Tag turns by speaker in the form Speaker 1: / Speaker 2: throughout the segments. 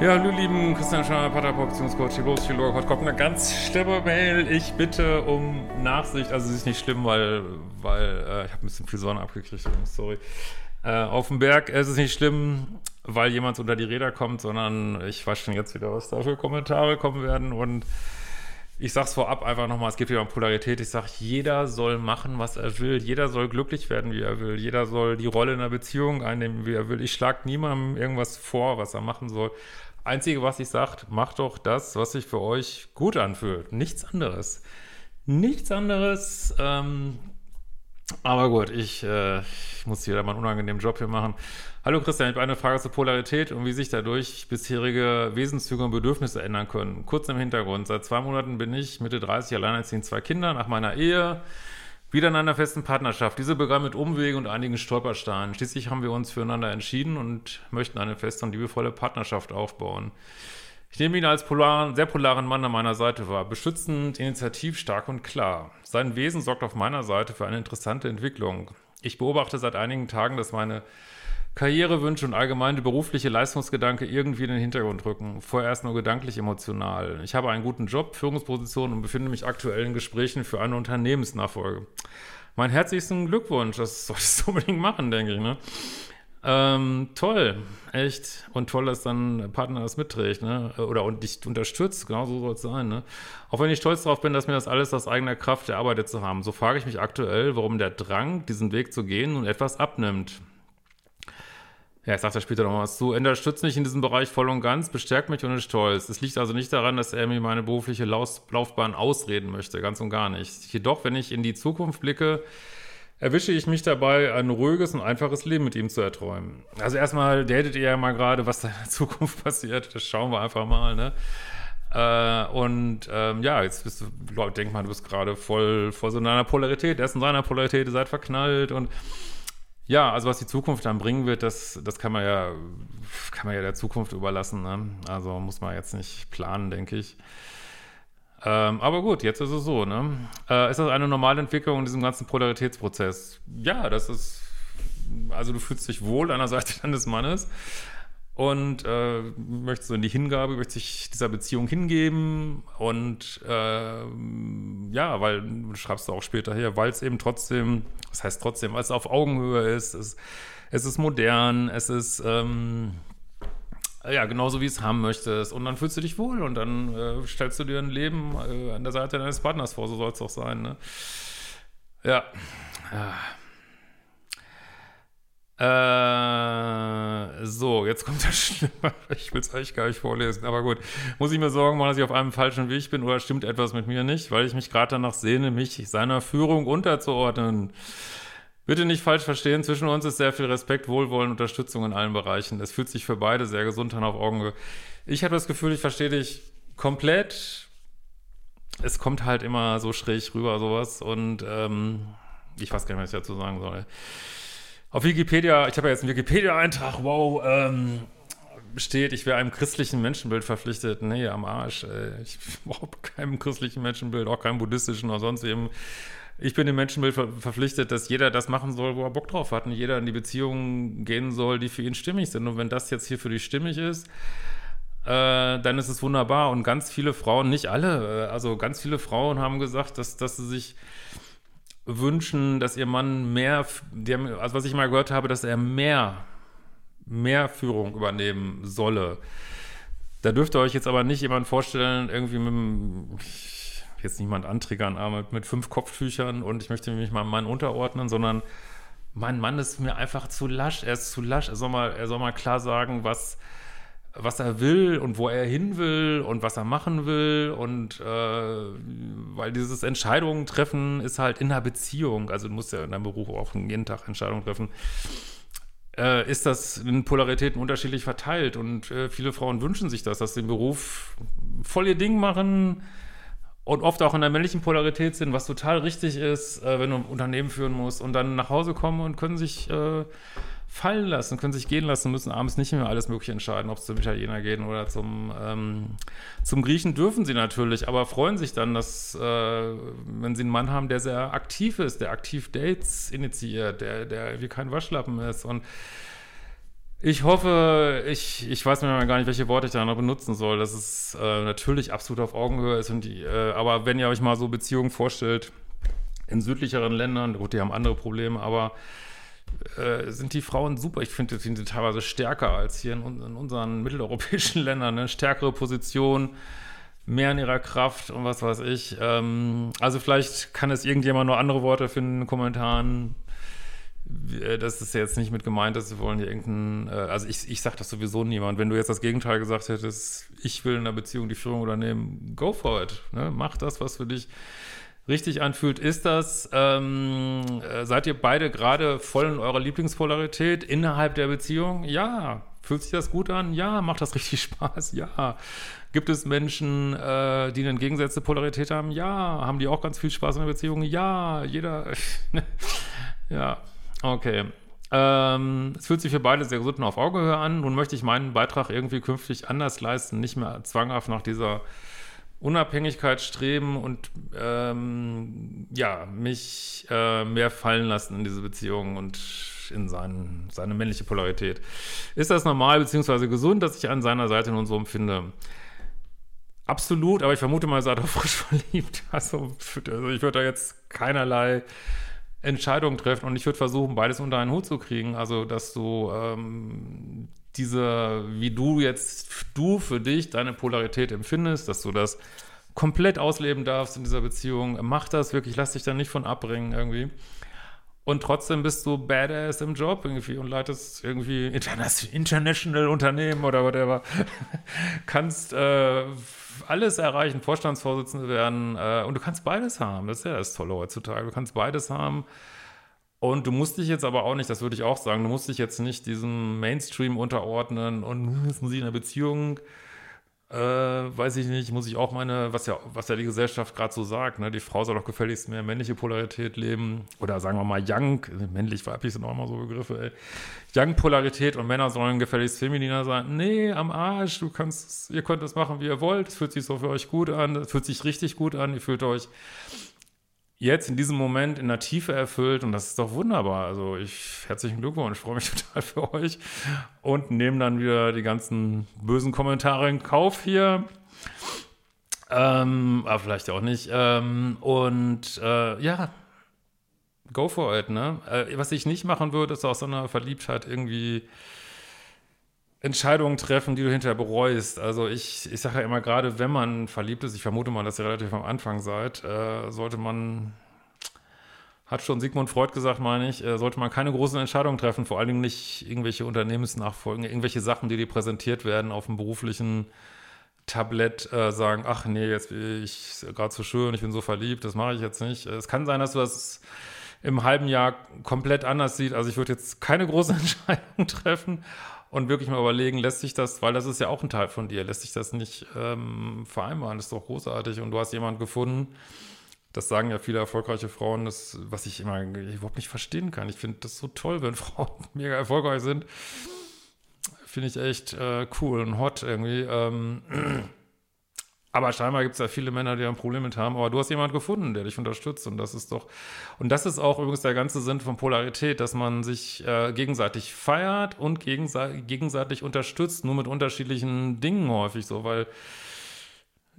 Speaker 1: Ja, hallo lieben Christian Schauer, Paterproduktionscoach, Psychologe, heute kommt eine ganz schlimme Mail. Ich bitte um Nachsicht, also es ist nicht schlimm, weil, weil äh, ich habe ein bisschen viel Sonne abgekriegt, sorry. Äh, auf dem Berg es ist nicht schlimm, weil jemand unter die Räder kommt, sondern ich weiß schon jetzt wieder, was da für Kommentare kommen werden und ich sag's vorab einfach nochmal, es geht wieder um Polarität. Ich sag, jeder soll machen, was er will. Jeder soll glücklich werden, wie er will. Jeder soll die Rolle in einer Beziehung einnehmen, wie er will. Ich schlag niemandem irgendwas vor, was er machen soll. Einzige, was ich sagt, macht doch das, was sich für euch gut anfühlt. Nichts anderes. Nichts anderes. Ähm, aber gut, ich, äh, ich muss hier mal einen unangenehmen Job hier machen. Hallo Christian, ich habe eine Frage zur Polarität und wie sich dadurch bisherige Wesenszüge und Bedürfnisse ändern können. Kurz im Hintergrund. Seit zwei Monaten bin ich Mitte 30 alleinerziehend zwei Kinder nach meiner Ehe. Wieder in einer festen Partnerschaft. Diese begann mit Umwegen und einigen Stolpersteinen. Schließlich haben wir uns füreinander entschieden und möchten eine feste und liebevolle Partnerschaft aufbauen. Ich nehme ihn als polaren, sehr polaren Mann an meiner Seite wahr. Beschützend, initiativ, stark und klar. Sein Wesen sorgt auf meiner Seite für eine interessante Entwicklung. Ich beobachte seit einigen Tagen, dass meine Karrierewünsche und allgemeine berufliche Leistungsgedanke irgendwie in den Hintergrund rücken. Vorerst nur gedanklich emotional. Ich habe einen guten Job, Führungsposition und befinde mich aktuell in Gesprächen für eine Unternehmensnachfolge. Mein herzlichsten Glückwunsch, das solltest du unbedingt machen, denke ich, ne? Ähm, toll, echt. Und toll, dass dann ein Partner das mitträgt, ne? Oder und dich unterstützt, genau so soll es sein, ne? Auch wenn ich stolz darauf bin, dass mir das alles aus eigener Kraft erarbeitet zu haben, so frage ich mich aktuell, warum der Drang, diesen Weg zu gehen, nun etwas abnimmt. Ja, ich sag da später noch was zu. Er unterstützt mich in diesem Bereich voll und ganz, bestärkt mich und ist stolz. Es liegt also nicht daran, dass er mir meine berufliche Laufbahn ausreden möchte, ganz und gar nicht. Jedoch, wenn ich in die Zukunft blicke, erwische ich mich dabei, ein ruhiges und einfaches Leben mit ihm zu erträumen. Also erstmal datet ihr ja mal gerade, was da in der Zukunft passiert. Das schauen wir einfach mal, ne? Äh, und ähm, ja, jetzt bist du, Leute, denk mal, du bist gerade voll vor so einer Polarität. Er ist in seiner Polarität, ihr seid verknallt und ja, also was die Zukunft dann bringen wird, das, das kann man ja, kann man ja der Zukunft überlassen. Ne? Also muss man jetzt nicht planen, denke ich. Ähm, aber gut, jetzt ist es so. Ne? Äh, ist das eine normale Entwicklung in diesem ganzen Polaritätsprozess? Ja, das ist, also du fühlst dich wohl an der Seite deines Mannes und äh, möchtest du in die Hingabe, möchtest dich dieser Beziehung hingeben und äh, ja, weil du schreibst du auch später hier, weil es eben trotzdem, das heißt trotzdem, weil es auf Augenhöhe ist, es, es ist modern, es ist ähm, ja, genauso wie es haben möchtest. Und dann fühlst du dich wohl und dann äh, stellst du dir ein Leben äh, an der Seite deines Partners vor, so soll es auch sein. Ne? Ja. ja. Äh, so, jetzt kommt das Schlimme. Ich will es eigentlich gar nicht vorlesen, aber gut. Muss ich mir Sorgen machen, dass ich auf einem falschen Weg bin oder stimmt etwas mit mir nicht, weil ich mich gerade danach sehne, mich seiner Führung unterzuordnen. Bitte nicht falsch verstehen, zwischen uns ist sehr viel Respekt, Wohlwollen, Unterstützung in allen Bereichen. Es fühlt sich für beide sehr gesund an auf Augenhöhe. Ich habe das Gefühl, ich verstehe dich komplett. Es kommt halt immer so schräg rüber, sowas. Und ähm, ich weiß gar nicht, was ich dazu sagen soll. Auf Wikipedia, ich habe ja jetzt einen Wikipedia-Eintrag, wow, ähm, steht, ich wäre einem christlichen Menschenbild verpflichtet. Nee, am Arsch. Ey. Ich brauche keinem christlichen Menschenbild, auch keinem buddhistischen oder sonst eben. Ich bin dem Menschenbild ver verpflichtet, dass jeder das machen soll, wo er Bock drauf hat und jeder in die Beziehungen gehen soll, die für ihn stimmig sind. Und wenn das jetzt hier für dich stimmig ist, äh, dann ist es wunderbar. Und ganz viele Frauen, nicht alle, äh, also ganz viele Frauen haben gesagt, dass, dass sie sich wünschen, dass ihr Mann mehr, also was ich mal gehört habe, dass er mehr, mehr Führung übernehmen solle. Da dürft ihr euch jetzt aber nicht jemand vorstellen, irgendwie mit einem, jetzt niemand antriggern, aber mit, mit fünf Kopftüchern und ich möchte mich meinem Mann unterordnen, sondern mein Mann ist mir einfach zu lasch, er ist zu lasch, er soll mal, er soll mal klar sagen, was, was er will und wo er hin will und was er machen will. Und äh, weil dieses Entscheidungen treffen ist halt in einer Beziehung, also du musst ja in deinem Beruf auch jeden Tag Entscheidungen treffen, äh, ist das in Polaritäten unterschiedlich verteilt. Und äh, viele Frauen wünschen sich das, dass sie den Beruf voll ihr Ding machen und oft auch in der männlichen Polarität sind, was total richtig ist, äh, wenn du ein Unternehmen führen musst und dann nach Hause kommen und können sich äh, fallen lassen, können sich gehen lassen, müssen abends nicht mehr alles Mögliche entscheiden, ob es zum Italiener gehen oder zum, ähm, zum Griechen dürfen sie natürlich, aber freuen sich dann, dass, äh, wenn sie einen Mann haben, der sehr aktiv ist, der aktiv Dates initiiert, der, der wie kein Waschlappen ist und ich hoffe, ich, ich weiß mir gar nicht, welche Worte ich da noch benutzen soll, dass es äh, natürlich absolut auf Augenhöhe ist. Und die, äh, aber wenn ihr euch mal so Beziehungen vorstellt, in südlicheren Ländern, gut, die haben andere Probleme, aber äh, sind die Frauen super. Ich finde, sind sie teilweise stärker als hier in, in unseren mitteleuropäischen Ländern. Eine stärkere Position, mehr in ihrer Kraft und was weiß ich. Ähm, also vielleicht kann es irgendjemand nur andere Worte finden in den Kommentaren. Äh, das ist jetzt nicht mit gemeint, dass sie wollen hier irgendeinen, äh, also ich, ich sage das sowieso niemand. Wenn du jetzt das Gegenteil gesagt hättest, ich will in einer Beziehung die Führung übernehmen, go for it. Ne? Mach das, was für dich richtig anfühlt, ist das, ähm, äh, seid ihr beide gerade voll in eurer Lieblingspolarität innerhalb der Beziehung? Ja. Fühlt sich das gut an? Ja. Macht das richtig Spaß? Ja. Gibt es Menschen, äh, die eine entgegengesetzte Polarität haben? Ja. Haben die auch ganz viel Spaß in der Beziehung? Ja. Jeder. ja. Okay. Ähm, es fühlt sich für beide sehr gesund und auf Augenhöhe an. Nun möchte ich meinen Beitrag irgendwie künftig anders leisten, nicht mehr zwanghaft nach dieser Unabhängigkeit streben und ähm, ja, mich äh, mehr fallen lassen in diese Beziehung und in seinen, seine männliche Polarität. Ist das normal bzw. gesund, dass ich an seiner Seite nun so empfinde? Absolut, aber ich vermute mal, seid er frisch verliebt. Also, also ich würde da jetzt keinerlei Entscheidung treffen und ich würde versuchen, beides unter einen Hut zu kriegen. Also, dass du ähm, diese, wie du jetzt, du für dich deine Polarität empfindest, dass du das komplett ausleben darfst in dieser Beziehung. Mach das wirklich, lass dich da nicht von abbringen irgendwie. Und trotzdem bist du badass im Job irgendwie und leitest irgendwie international Unternehmen oder whatever. kannst äh, alles erreichen, Vorstandsvorsitzende werden äh, und du kannst beides haben. Das ist ja das Tolle heutzutage. Du kannst beides haben und du musst dich jetzt aber auch nicht, das würde ich auch sagen, du musst dich jetzt nicht diesem Mainstream unterordnen und müssen sie in einer Beziehung, äh, weiß ich nicht, muss ich auch meine, was ja, was ja die Gesellschaft gerade so sagt, ne, die Frau soll doch gefälligst mehr männliche Polarität leben oder sagen wir mal Young, männlich, weiblich sind auch immer so Begriffe, ey. Young-Polarität und Männer sollen gefälligst femininer sein. Nee, am Arsch, du kannst, ihr könnt das machen, wie ihr wollt, es fühlt sich so für euch gut an, es fühlt sich richtig gut an, ihr fühlt euch jetzt in diesem Moment in der Tiefe erfüllt und das ist doch wunderbar. Also ich herzlichen Glückwunsch, ich freue mich total für euch und nehme dann wieder die ganzen bösen Kommentare in Kauf hier. Ähm, aber vielleicht auch nicht. Ähm, und äh, ja, go for it, ne? Äh, was ich nicht machen würde, ist aus so einer Verliebtheit irgendwie Entscheidungen treffen, die du hinterher bereust. Also ich, ich sage ja immer, gerade wenn man verliebt ist, ich vermute mal, dass ihr relativ am Anfang seid, äh, sollte man, hat schon Sigmund Freud gesagt, meine ich, äh, sollte man keine großen Entscheidungen treffen, vor allen Dingen nicht irgendwelche Unternehmensnachfolgen, irgendwelche Sachen, die dir präsentiert werden auf dem beruflichen Tablett, äh, sagen, ach nee, jetzt bin ich gerade so schön, ich bin so verliebt, das mache ich jetzt nicht. Es kann sein, dass du das im halben Jahr komplett anders siehst. Also ich würde jetzt keine großen Entscheidungen treffen und wirklich mal überlegen, lässt sich das, weil das ist ja auch ein Teil von dir, lässt sich das nicht ähm, vereinbaren, das ist doch großartig und du hast jemanden gefunden, das sagen ja viele erfolgreiche Frauen, das, was ich immer überhaupt nicht verstehen kann. Ich finde das so toll, wenn Frauen mega erfolgreich sind. Finde ich echt äh, cool und hot irgendwie. Ähm, aber scheinbar gibt es ja viele Männer, die ein Problem mit haben. Aber du hast jemanden gefunden, der dich unterstützt. Und das ist doch, und das ist auch übrigens der ganze Sinn von Polarität, dass man sich äh, gegenseitig feiert und gegenseitig, gegenseitig unterstützt, nur mit unterschiedlichen Dingen häufig so, weil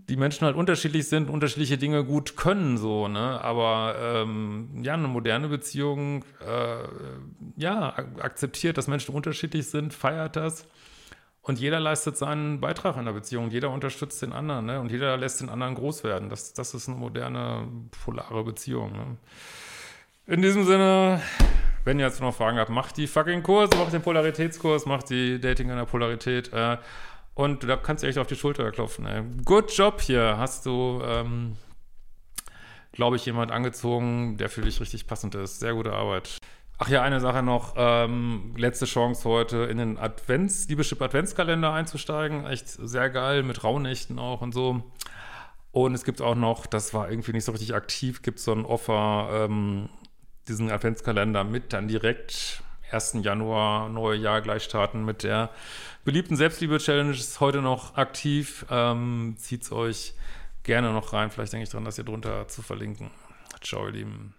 Speaker 1: die Menschen halt unterschiedlich sind, unterschiedliche Dinge gut können, so, ne? Aber ähm, ja, eine moderne Beziehung, äh, ja, akzeptiert, dass Menschen unterschiedlich sind, feiert das und jeder leistet seinen Beitrag in der Beziehung, jeder unterstützt den anderen ne? und jeder lässt den anderen groß werden. Das, das ist eine moderne, polare Beziehung. Ne? In diesem Sinne, wenn ihr jetzt noch Fragen habt, macht die fucking Kurs, macht den Polaritätskurs, macht die Dating in der Polarität. Äh, Und da kannst du echt auf die Schulter klopfen. Ey. Good Job hier. Hast du, ähm, glaube ich, jemand angezogen, der für dich richtig passend ist. Sehr gute Arbeit. Ach ja, eine Sache noch. Ähm, letzte Chance heute in den Advents, Liebeschip Adventskalender einzusteigen. Echt sehr geil, mit Rauhnächten auch und so. Und es gibt auch noch, das war irgendwie nicht so richtig aktiv, gibt so ein Offer, ähm, diesen Adventskalender mit dann direkt 1. Januar, neue Jahr gleich starten mit der beliebten Selbstliebe-Challenge. Ist heute noch aktiv. Ähm, es euch gerne noch rein. Vielleicht denke ich dran, das hier drunter zu verlinken. Ciao, ihr Lieben.